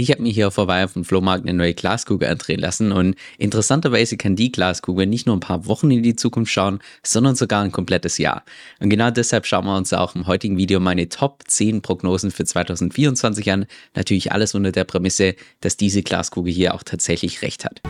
Ich habe mir hier vorbei auf dem Flohmarkt eine neue Glaskugel andrehen lassen und interessanterweise kann die Glaskugel nicht nur ein paar Wochen in die Zukunft schauen, sondern sogar ein komplettes Jahr. Und genau deshalb schauen wir uns auch im heutigen Video meine Top 10 Prognosen für 2024 an. Natürlich alles unter der Prämisse, dass diese Glaskugel hier auch tatsächlich recht hat.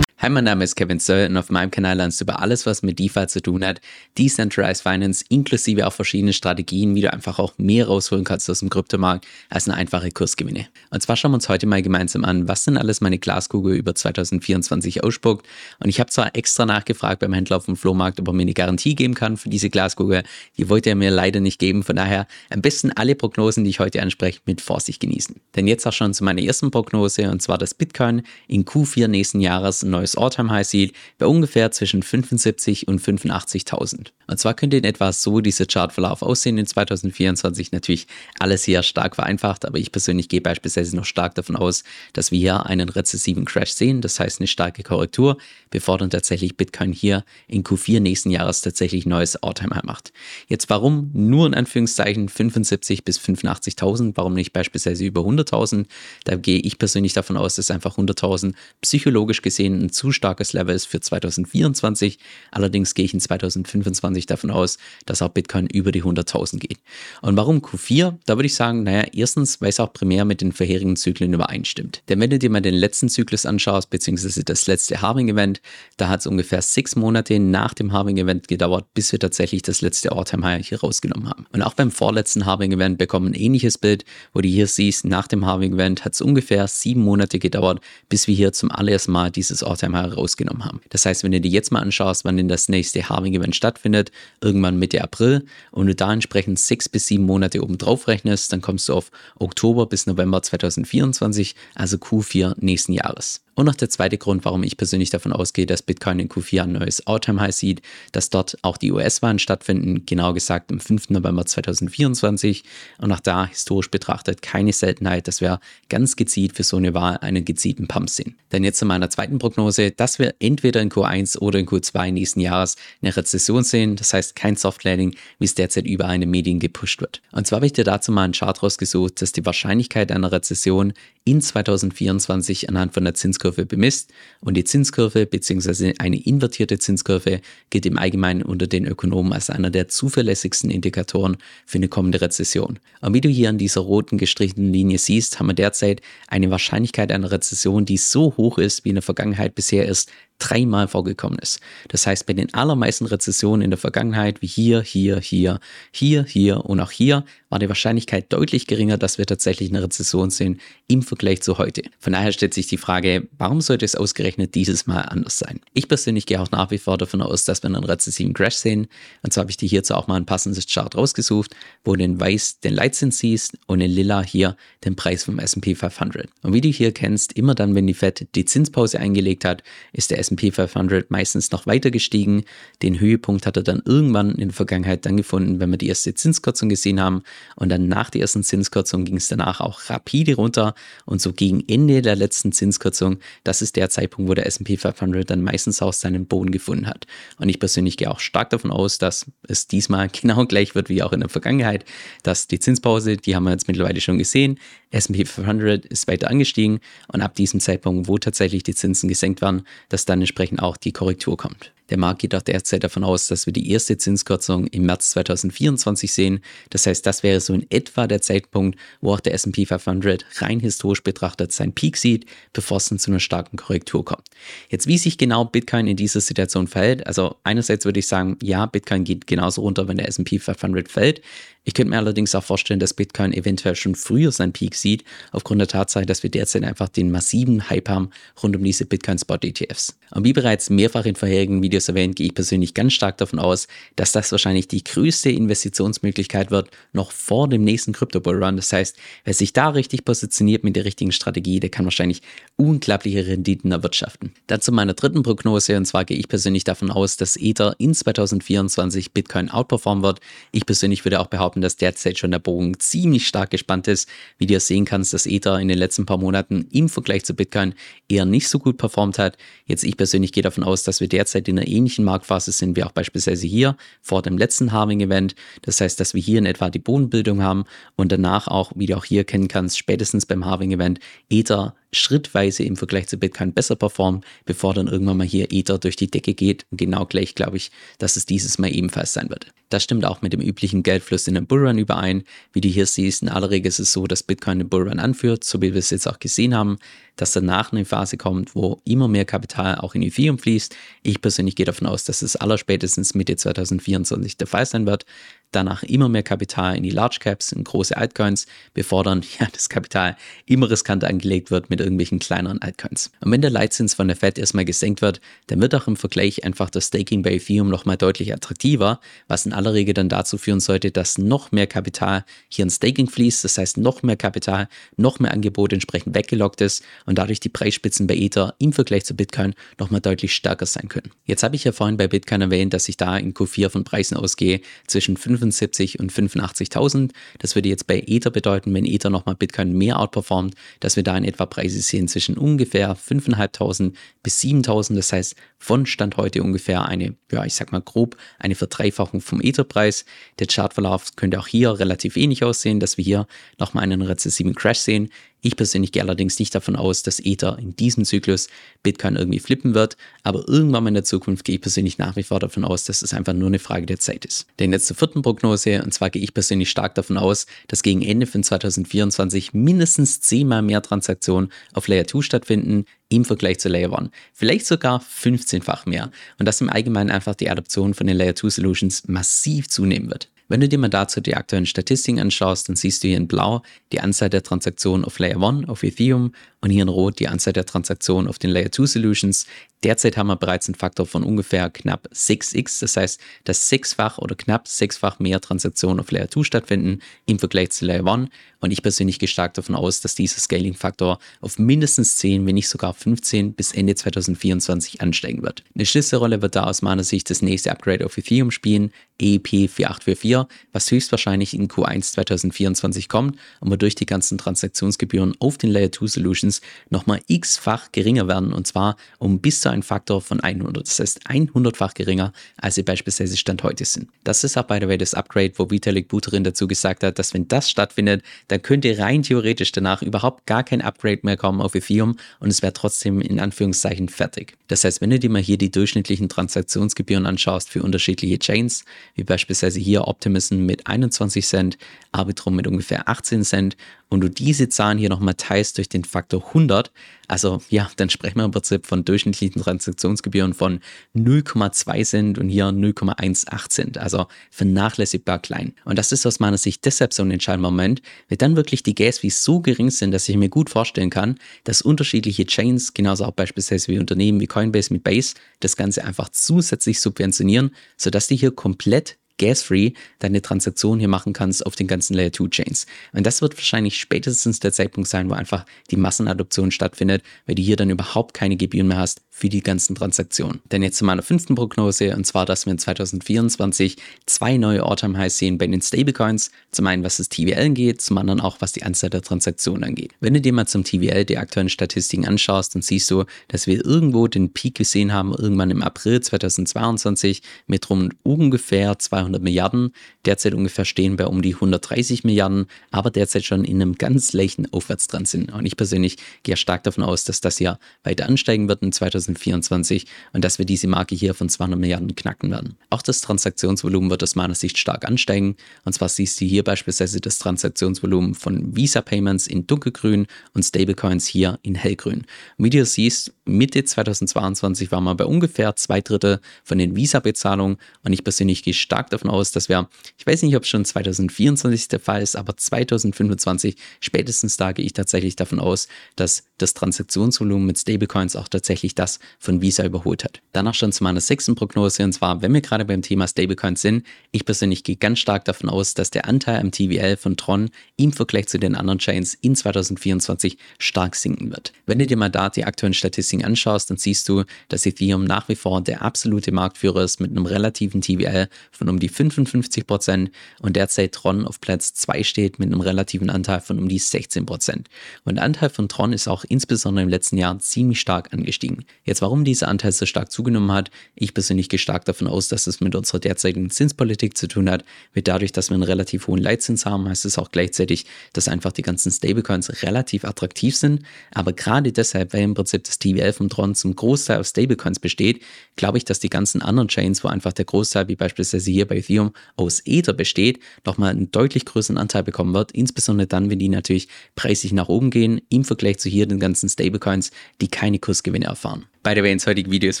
Hi, mein Name ist Kevin Söll und auf meinem Kanal lernst du über alles, was mit DeFi zu tun hat, Decentralized Finance, inklusive auch verschiedene Strategien, wie du einfach auch mehr rausholen kannst aus dem Kryptomarkt als eine einfache Kursgewinne. Und zwar schauen wir uns heute mal gemeinsam an, was denn alles meine Glaskugel über 2024 ausspuckt. Und ich habe zwar extra nachgefragt beim Händler auf dem Flohmarkt, ob er mir eine Garantie geben kann für diese Glaskugel. Die wollte er mir leider nicht geben. Von daher am besten alle Prognosen, die ich heute anspreche, mit Vorsicht genießen. Denn jetzt auch schon zu meiner ersten Prognose, und zwar das Bitcoin in Q4 nächsten Jahres ein neues All-Time-High sieht, bei ungefähr zwischen 75 und 85.000. Und zwar könnte in etwa so dieser Chartverlauf aussehen in 2024. Natürlich alles hier stark vereinfacht, aber ich persönlich gehe beispielsweise noch stark davon aus, dass wir hier einen rezessiven Crash sehen, das heißt eine starke Korrektur, bevor dann tatsächlich Bitcoin hier in Q4 nächsten Jahres tatsächlich neues All-Time-High macht. Jetzt warum nur in Anführungszeichen 75 bis 85.000, warum nicht beispielsweise über 100.000? Da gehe ich persönlich davon aus, dass einfach 100.000 psychologisch gesehen ein zu starkes Level ist für 2024. Allerdings gehe ich in 2025 davon aus, dass auch Bitcoin über die 100.000 geht. Und warum Q4? Da würde ich sagen, naja, erstens, weil es auch primär mit den vorherigen Zyklen übereinstimmt. Denn wenn du dir mal den letzten Zyklus anschaust, beziehungsweise das letzte Halving-Event, da hat es ungefähr sechs Monate nach dem Halving-Event gedauert, bis wir tatsächlich das letzte All-Time-High hier rausgenommen haben. Und auch beim vorletzten Halving-Event bekommen ein ähnliches Bild, wo du hier siehst, nach dem Halving-Event hat es ungefähr sieben Monate gedauert, bis wir hier zum allerersten Mal dieses All-Time-High rausgenommen haben. Das heißt, wenn du dir jetzt mal anschaust, wann denn das nächste Halving-Event stattfindet, irgendwann Mitte April, und du da entsprechend sechs bis sieben Monate oben drauf rechnest, dann kommst du auf Oktober bis November 2024, also Q4 nächsten Jahres. Und noch der zweite Grund, warum ich persönlich davon ausgehe, dass Bitcoin in Q4 ein neues All-Time-High sieht, dass dort auch die US-Wahlen stattfinden, genau gesagt am 5. November 2024. Und auch da historisch betrachtet keine Seltenheit, dass wir ganz gezielt für so eine Wahl einen gezielten Pump sehen. Denn jetzt zu meiner zweiten Prognose, dass wir entweder in Q1 oder in Q2 nächsten Jahres eine Rezession sehen, das heißt kein Soft Landing, wie es derzeit überall in den Medien gepusht wird. Und zwar habe ich dir dazu mal einen Chart rausgesucht, dass die Wahrscheinlichkeit einer Rezession in 2024 anhand von der Zinskurve bemisst. Und die Zinskurve bzw. eine invertierte Zinskurve gilt im Allgemeinen unter den Ökonomen als einer der zuverlässigsten Indikatoren für eine kommende Rezession. Und wie du hier an dieser roten gestrichenen Linie siehst, haben wir derzeit eine Wahrscheinlichkeit einer Rezession, die so hoch ist, wie in der Vergangenheit bisher ist, dreimal vorgekommen ist. Das heißt, bei den allermeisten Rezessionen in der Vergangenheit, wie hier, hier, hier, hier, hier und auch hier, war die Wahrscheinlichkeit deutlich geringer, dass wir tatsächlich eine Rezession sehen im Vergleich zu heute. Von daher stellt sich die Frage, warum sollte es ausgerechnet dieses Mal anders sein? Ich persönlich gehe auch nach wie vor davon aus, dass wir einen rezessiven Crash sehen. Und zwar habe ich dir hierzu auch mal ein passendes Chart rausgesucht, wo du in weiß den Leitzins siehst und in lila hier den Preis vom S&P 500. Und wie du hier kennst, immer dann, wenn die Fed die Zinspause eingelegt hat, ist der S&P 500 meistens noch weiter gestiegen. Den Höhepunkt hat er dann irgendwann in der Vergangenheit dann gefunden, wenn wir die erste Zinskürzung gesehen haben. Und dann nach der ersten Zinskürzung ging es danach auch rapide runter. Und so gegen Ende der letzten Zinskürzung, das ist der Zeitpunkt, wo der S&P 500 dann meistens auch seinen Boden gefunden hat. Und ich persönlich gehe auch stark davon aus, dass es diesmal genau gleich wird wie auch in der Vergangenheit, dass die Zinspause, die haben wir jetzt mittlerweile schon gesehen, S&P 500 ist weiter angestiegen und ab diesem Zeitpunkt, wo tatsächlich die Zinsen gesenkt werden, dass dann entsprechend auch die Korrektur kommt. Der Markt geht auch derzeit davon aus, dass wir die erste Zinskürzung im März 2024 sehen. Das heißt, das wäre so in etwa der Zeitpunkt, wo auch der S&P 500 rein historisch betrachtet seinen Peak sieht, bevor es dann zu einer starken Korrektur kommt. Jetzt, wie sich genau Bitcoin in dieser Situation verhält, also einerseits würde ich sagen, ja, Bitcoin geht genauso runter, wenn der S&P 500 fällt. Ich könnte mir allerdings auch vorstellen, dass Bitcoin eventuell schon früher seinen Peak sieht, aufgrund der Tatsache, dass wir derzeit einfach den massiven Hype haben rund um diese Bitcoin-Spot-ETFs. Und wie bereits mehrfach in vorherigen Videos erwähnt, gehe ich persönlich ganz stark davon aus, dass das wahrscheinlich die größte Investitionsmöglichkeit wird, noch vor dem nächsten Crypto-Bull-Run. Das heißt, wer sich da richtig positioniert mit der richtigen Strategie, der kann wahrscheinlich unglaubliche Renditen erwirtschaften. Dazu meiner dritten Prognose, und zwar gehe ich persönlich davon aus, dass Ether in 2024 Bitcoin outperformen wird. Ich persönlich würde auch behaupten, dass derzeit schon der Bogen ziemlich stark gespannt ist. Wie du sehen kannst, dass Ether in den letzten paar Monaten im Vergleich zu Bitcoin eher nicht so gut performt hat. Jetzt ich persönlich gehe davon aus, dass wir derzeit in einer einer ähnlichen Marktphase sind wie auch beispielsweise hier vor dem letzten Halving-Event. Das heißt, dass wir hier in etwa die Bodenbildung haben und danach auch, wie du auch hier kennen kannst, spätestens beim Halving-Event Ether schrittweise im Vergleich zu Bitcoin besser performt, bevor dann irgendwann mal hier Ether durch die Decke geht. Und genau gleich glaube ich, dass es dieses Mal ebenfalls sein wird. Das stimmt auch mit dem üblichen Geldfluss in den Bullrun überein. Wie du hier siehst, in aller Regel ist es so, dass Bitcoin den Bullrun anführt, so wie wir es jetzt auch gesehen haben, dass danach eine Phase kommt, wo immer mehr Kapital auch in Ethereum fließt. Ich persönlich gehe davon aus, dass es allerspätestens Mitte 2024 der Fall sein wird danach immer mehr Kapital in die Large Caps, in große Altcoins, bevor dann ja, das Kapital immer riskanter angelegt wird mit irgendwelchen kleineren Altcoins. Und wenn der Leitzins von der Fed erstmal gesenkt wird, dann wird auch im Vergleich einfach das Staking bei Ethereum nochmal deutlich attraktiver, was in aller Regel dann dazu führen sollte, dass noch mehr Kapital hier in Staking fließt, das heißt noch mehr Kapital, noch mehr Angebot entsprechend weggelockt ist und dadurch die Preisspitzen bei Ether im Vergleich zu Bitcoin nochmal deutlich stärker sein können. Jetzt habe ich ja vorhin bei Bitcoin erwähnt, dass ich da in Q4 von Preisen ausgehe zwischen 5 75 und 85.000. Das würde jetzt bei Ether bedeuten, wenn Ether nochmal Bitcoin mehr outperformt, dass wir da in etwa Preise sehen zwischen ungefähr 5.500 bis 7.000. Das heißt, von Stand heute ungefähr eine, ja, ich sag mal grob, eine Verdreifachung vom Etherpreis. Der Chartverlauf könnte auch hier relativ ähnlich aussehen, dass wir hier nochmal einen rezessiven Crash sehen. Ich persönlich gehe allerdings nicht davon aus, dass Ether in diesem Zyklus Bitcoin irgendwie flippen wird, aber irgendwann in der Zukunft gehe ich persönlich nach wie vor davon aus, dass es einfach nur eine Frage der Zeit ist. Denn jetzt zur vierten Prognose, und zwar gehe ich persönlich stark davon aus, dass gegen Ende von 2024 mindestens zehnmal mehr Transaktionen auf Layer 2 stattfinden im Vergleich zu Layer 1. Vielleicht sogar 15-fach mehr. Und dass im Allgemeinen einfach die Adoption von den Layer 2 Solutions massiv zunehmen wird. Wenn du dir mal dazu die aktuellen Statistiken anschaust, dann siehst du hier in blau die Anzahl der Transaktionen auf Layer 1 auf Ethereum und hier in rot die Anzahl der Transaktionen auf den Layer 2 Solutions. Derzeit haben wir bereits einen Faktor von ungefähr knapp 6x, das heißt, dass sechsfach oder knapp sechsfach mehr Transaktionen auf Layer 2 stattfinden im Vergleich zu Layer 1 und ich persönlich gehe stark davon aus, dass dieser Scaling-Faktor auf mindestens 10, wenn nicht sogar 15 bis Ende 2024 ansteigen wird. Eine Schlüsselrolle wird da aus meiner Sicht das nächste Upgrade auf Ethereum spielen, EEP 4844, was höchstwahrscheinlich in Q1 2024 kommt und wodurch die ganzen Transaktionsgebühren auf den Layer 2 Solutions nochmal x-fach geringer werden und zwar um bis zu einem Faktor von 100. Das heißt 100-fach geringer, als sie beispielsweise Stand heute sind. Das ist auch by the way das Upgrade, wo Vitalik Buterin dazu gesagt hat, dass wenn das stattfindet, dann könnte rein theoretisch danach überhaupt gar kein Upgrade mehr kommen auf Ethereum und es wäre trotzdem in Anführungszeichen fertig. Das heißt, wenn du dir mal hier die durchschnittlichen Transaktionsgebühren anschaust für unterschiedliche Chains, wie beispielsweise hier Optimism mit 21 Cent, Arbitrum mit ungefähr 18 Cent und du diese Zahlen hier nochmal teilst durch den Faktor 100, also ja, dann sprechen wir im Prinzip von durchschnittlichen Transaktionsgebühren von 0,2 Cent und hier 0,18 Cent, also vernachlässigbar klein. Und das ist aus meiner Sicht deshalb so ein entscheidender Moment, weil dann wirklich die Gas Fees so gering sind, dass ich mir gut vorstellen kann, dass unterschiedliche Chains, genauso auch beispielsweise wie Unternehmen wie Coinbase mit Base, das Ganze einfach zusätzlich subventionieren, sodass die hier komplett gas-free deine Transaktion hier machen kannst auf den ganzen Layer 2 Chains. Und das wird wahrscheinlich spätestens der Zeitpunkt sein, wo einfach die Massenadoption stattfindet, weil du hier dann überhaupt keine Gebühren mehr hast für die ganzen Transaktionen. Denn jetzt zu meiner fünften Prognose, und zwar, dass wir in 2024 zwei neue All-Time Highs sehen bei den Stablecoins. Zum einen, was das TVL angeht, zum anderen auch, was die Anzahl der Transaktionen angeht. Wenn du dir mal zum TVL die aktuellen Statistiken anschaust, dann siehst du, dass wir irgendwo den Peak gesehen haben, irgendwann im April 2022 mit rund ungefähr 200 Milliarden. Derzeit ungefähr stehen bei um die 130 Milliarden, aber derzeit schon in einem ganz leichten Aufwärtstrend sind. Und ich persönlich gehe stark davon aus, dass das ja weiter ansteigen wird in 2024 2024 und dass wir diese Marke hier von 200 Milliarden knacken werden. Auch das Transaktionsvolumen wird aus meiner Sicht stark ansteigen. Und zwar siehst du hier beispielsweise das Transaktionsvolumen von Visa Payments in dunkelgrün und Stablecoins hier in hellgrün. Wie du siehst, Mitte 2022 waren wir bei ungefähr zwei Drittel von den Visa-Bezahlungen und ich persönlich gehe stark davon aus, dass wir, ich weiß nicht, ob es schon 2024 der Fall ist, aber 2025 spätestens da gehe ich tatsächlich davon aus, dass das Transaktionsvolumen mit Stablecoins auch tatsächlich das von Visa überholt hat. Danach schon zu meiner sechsten Prognose und zwar, wenn wir gerade beim Thema Stablecoins sind, ich persönlich gehe ganz stark davon aus, dass der Anteil am TVL von Tron im Vergleich zu den anderen Chains in 2024 stark sinken wird. Wenn du dir mal da die aktuellen Statistiken anschaust, dann siehst du, dass Ethereum nach wie vor der absolute Marktführer ist mit einem relativen TVL von um die die 55% und derzeit Tron auf Platz 2 steht mit einem relativen Anteil von um die 16%. Und der Anteil von Tron ist auch insbesondere im letzten Jahr ziemlich stark angestiegen. Jetzt, warum dieser Anteil so stark zugenommen hat, ich persönlich gehe stark davon aus, dass es mit unserer derzeitigen Zinspolitik zu tun hat, mit dadurch, dass wir einen relativ hohen Leitzins haben, heißt es auch gleichzeitig, dass einfach die ganzen Stablecoins relativ attraktiv sind. Aber gerade deshalb, weil im Prinzip das TVL vom Tron zum Großteil aus Stablecoins besteht, glaube ich, dass die ganzen anderen Chains, wo einfach der Großteil, wie beispielsweise hier bei Ethereum, aus Ether besteht, nochmal einen deutlich größeren Anteil bekommen wird. Insbesondere dann, wenn die natürlich preislich nach oben gehen, im Vergleich zu hier den ganzen Stablecoins, die keine Kursgewinne erfahren. By the way, ins heutige Video ist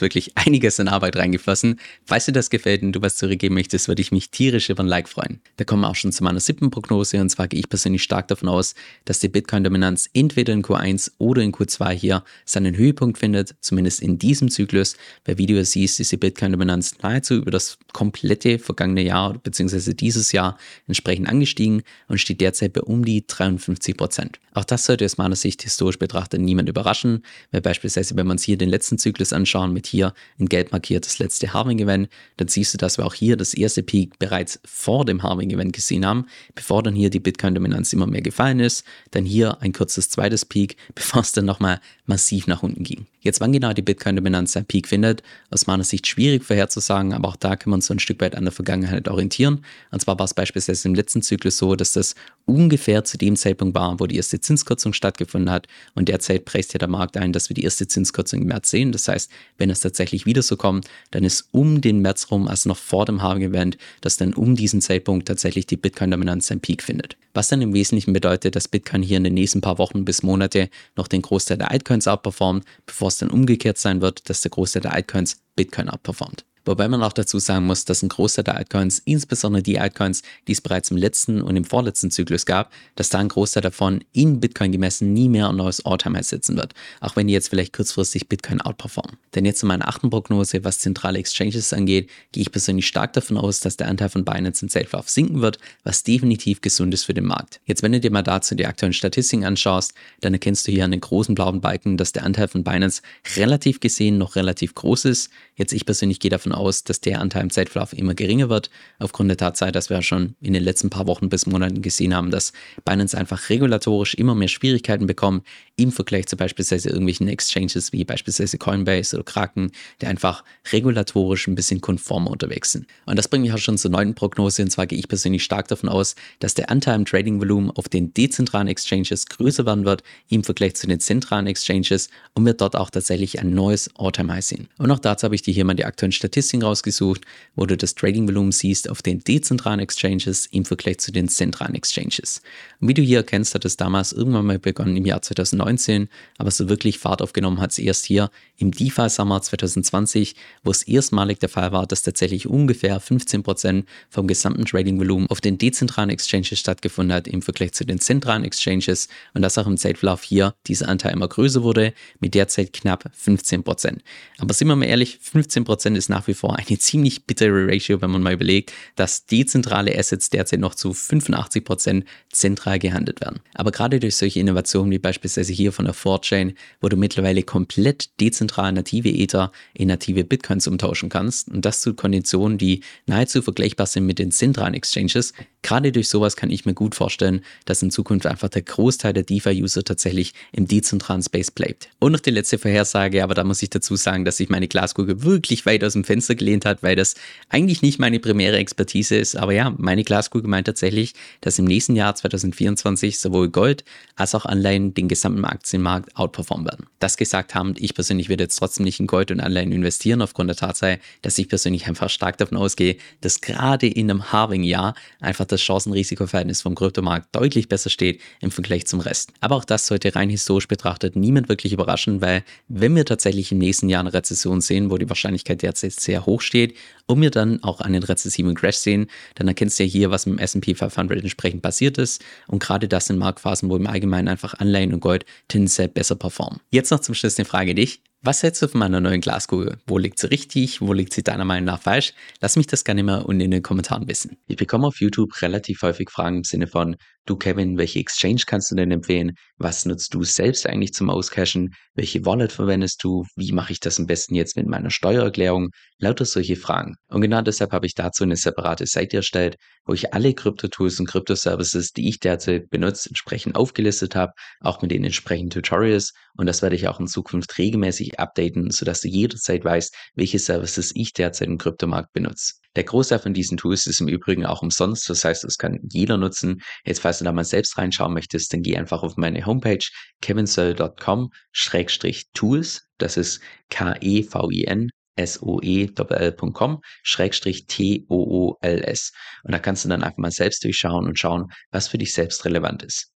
wirklich einiges an Arbeit reingeflossen. Falls dir das gefällt und du was zurückgeben möchtest, würde ich mich tierisch über ein Like freuen. Da kommen wir auch schon zu meiner siebten Prognose und zwar gehe ich persönlich stark davon aus, dass die Bitcoin-Dominanz entweder in Q1 oder in Q2 hier seinen Höhepunkt findet, zumindest in diesem Zyklus. Bei Video siehst, ist die Bitcoin-Dominanz nahezu über das komplette vergangene Jahr bzw. dieses Jahr entsprechend angestiegen und steht derzeit bei um die 53 Prozent. Auch das sollte aus meiner Sicht historisch betrachtet niemand überraschen, weil beispielsweise, wenn man es hier den letzten Zyklus anschauen, mit hier in gelb markiert das letzte Halving-Event, dann siehst du, dass wir auch hier das erste Peak bereits vor dem Halving-Event gesehen haben, bevor dann hier die Bitcoin-Dominanz immer mehr gefallen ist, dann hier ein kurzes zweites Peak, bevor es dann nochmal massiv nach unten ging. Jetzt, wann genau die Bitcoin-Dominanz seinen Peak findet, aus meiner Sicht schwierig vorherzusagen, aber auch da kann man so ein Stück weit an der Vergangenheit orientieren. Und zwar war es beispielsweise im letzten Zyklus so, dass das ungefähr zu dem Zeitpunkt war, wo die erste Zinskürzung stattgefunden hat. Und derzeit preist ja der Markt ein, dass wir die erste Zinskürzung im März sehen. Das heißt, wenn es tatsächlich wieder so kommt, dann ist um den März rum, also noch vor dem Halving-Event, dass dann um diesen Zeitpunkt tatsächlich die Bitcoin-Dominanz seinen Peak findet. Was dann im Wesentlichen bedeutet, dass Bitcoin hier in den nächsten paar Wochen bis Monate noch den Großteil der Altcoins outperformt, bevor es dann umgekehrt sein wird, dass der Großteil der Altcoins Bitcoin outperformt. Wobei man auch dazu sagen muss, dass ein Großteil der Altcoins, insbesondere die Altcoins, die es bereits im letzten und im vorletzten Zyklus gab, dass da ein Großteil davon in Bitcoin gemessen nie mehr ein neues Alltime setzen wird. Auch wenn die jetzt vielleicht kurzfristig Bitcoin outperformen. Denn jetzt zu meiner achten Prognose, was zentrale Exchanges angeht, gehe ich persönlich stark davon aus, dass der Anteil von Binance in Self-Lauf sinken wird, was definitiv gesund ist für den Markt. Jetzt, wenn du dir mal dazu die aktuellen Statistiken anschaust, dann erkennst du hier an den großen blauen Balken, dass der Anteil von Binance relativ gesehen noch relativ groß ist. Jetzt ich persönlich gehe davon aus, dass der Anteil im Zeitverlauf immer geringer wird, aufgrund der Tatsache, dass wir schon in den letzten paar Wochen bis Monaten gesehen haben, dass Binance einfach regulatorisch immer mehr Schwierigkeiten bekommt, im Vergleich zu beispielsweise irgendwelchen Exchanges wie beispielsweise Coinbase oder Kraken, die einfach regulatorisch ein bisschen konformer unterwegs sind. Und das bringt mich auch schon zur neunten Prognose, und zwar gehe ich persönlich stark davon aus, dass der Anteil im Trading-Volumen auf den dezentralen Exchanges größer werden wird im Vergleich zu den zentralen Exchanges und wir dort auch tatsächlich ein neues All-Time-High sehen. Und auch dazu habe ich dir hier mal die aktuellen Statistiken rausgesucht, wo du das Trading-Volumen siehst auf den dezentralen Exchanges im Vergleich zu den zentralen Exchanges. Und wie du hier erkennst, hat es damals irgendwann mal begonnen im Jahr 2019, aber so wirklich Fahrt aufgenommen hat es erst hier im DeFi-Sommer 2020, wo es erstmalig der Fall war, dass tatsächlich ungefähr 15% vom gesamten Trading-Volumen auf den dezentralen Exchanges stattgefunden hat im Vergleich zu den zentralen Exchanges und dass auch im Zeitverlauf hier dieser Anteil immer größer wurde, mit derzeit knapp 15%. Aber sind wir mal ehrlich, 15% ist nach wie vor eine ziemlich bittere Ratio, wenn man mal überlegt, dass dezentrale Assets derzeit noch zu 85% zentral gehandelt werden. Aber gerade durch solche Innovationen wie beispielsweise hier von der 4chain, wo du mittlerweile komplett dezentral native Ether in native Bitcoins umtauschen kannst und das zu Konditionen, die nahezu vergleichbar sind mit den zentralen Exchanges, gerade durch sowas kann ich mir gut vorstellen, dass in Zukunft einfach der Großteil der DeFi-User tatsächlich im dezentralen Space bleibt. Und noch die letzte Vorhersage, aber da muss ich dazu sagen, dass sich meine Glaskugel wirklich weit aus dem Fenster gelehnt hat, weil das eigentlich nicht meine primäre Expertise ist. Aber ja, meine Glaskugel meint tatsächlich, dass im nächsten Jahr 2024 sowohl Gold als auch Anleihen den gesamten Aktienmarkt outperformen werden. Das gesagt haben, ich persönlich werde jetzt trotzdem nicht in Gold und Anleihen investieren, aufgrund der Tatsache, dass ich persönlich einfach stark davon ausgehe, dass gerade in einem Halving-Jahr einfach das Chancen-Risiko-Verhältnis vom Kryptomarkt deutlich besser steht im Vergleich zum Rest. Aber auch das sollte rein historisch betrachtet niemand wirklich überraschen, weil wenn wir tatsächlich im nächsten Jahr eine Rezession sehen, wo die Wahrscheinlichkeit derzeit sehr hoch steht und wir dann auch einen rezessiven Crash sehen, dann erkennst du ja hier, was mit dem S&P 500 entsprechend passiert ist und gerade das in Marktphasen, wo im Allgemeinen einfach Anleihen und Gold tendenziell besser performen. Jetzt noch zum Schluss eine Frage dich. Was hältst du von meiner neuen Glaskugel? Wo liegt sie richtig? Wo liegt sie deiner Meinung nach falsch? Lass mich das gerne mal unten in den Kommentaren wissen. Ich bekomme auf YouTube relativ häufig Fragen im Sinne von, du Kevin, welche Exchange kannst du denn empfehlen? Was nutzt du selbst eigentlich zum Auscashen? Welche Wallet verwendest du? Wie mache ich das am besten jetzt mit meiner Steuererklärung? Lauter solche Fragen. Und genau deshalb habe ich dazu eine separate Seite erstellt, wo ich alle Krypto-Tools und Krypto-Services, die ich derzeit benutze, entsprechend aufgelistet habe, auch mit den entsprechenden Tutorials. Und das werde ich auch in Zukunft regelmäßig updaten, sodass du jederzeit weißt, welche Services ich derzeit im Kryptomarkt benutze. Der Großteil von diesen Tools ist im Übrigen auch umsonst, das heißt, das kann jeder nutzen. Jetzt, falls du da mal selbst reinschauen möchtest, dann geh einfach auf meine Homepage kevinsoe.com-tools. Das ist K-E-V-I-N soe.com Schrägstrich T-O-O-L-S. Und da kannst du dann einfach mal selbst durchschauen und schauen, was für dich selbst relevant ist.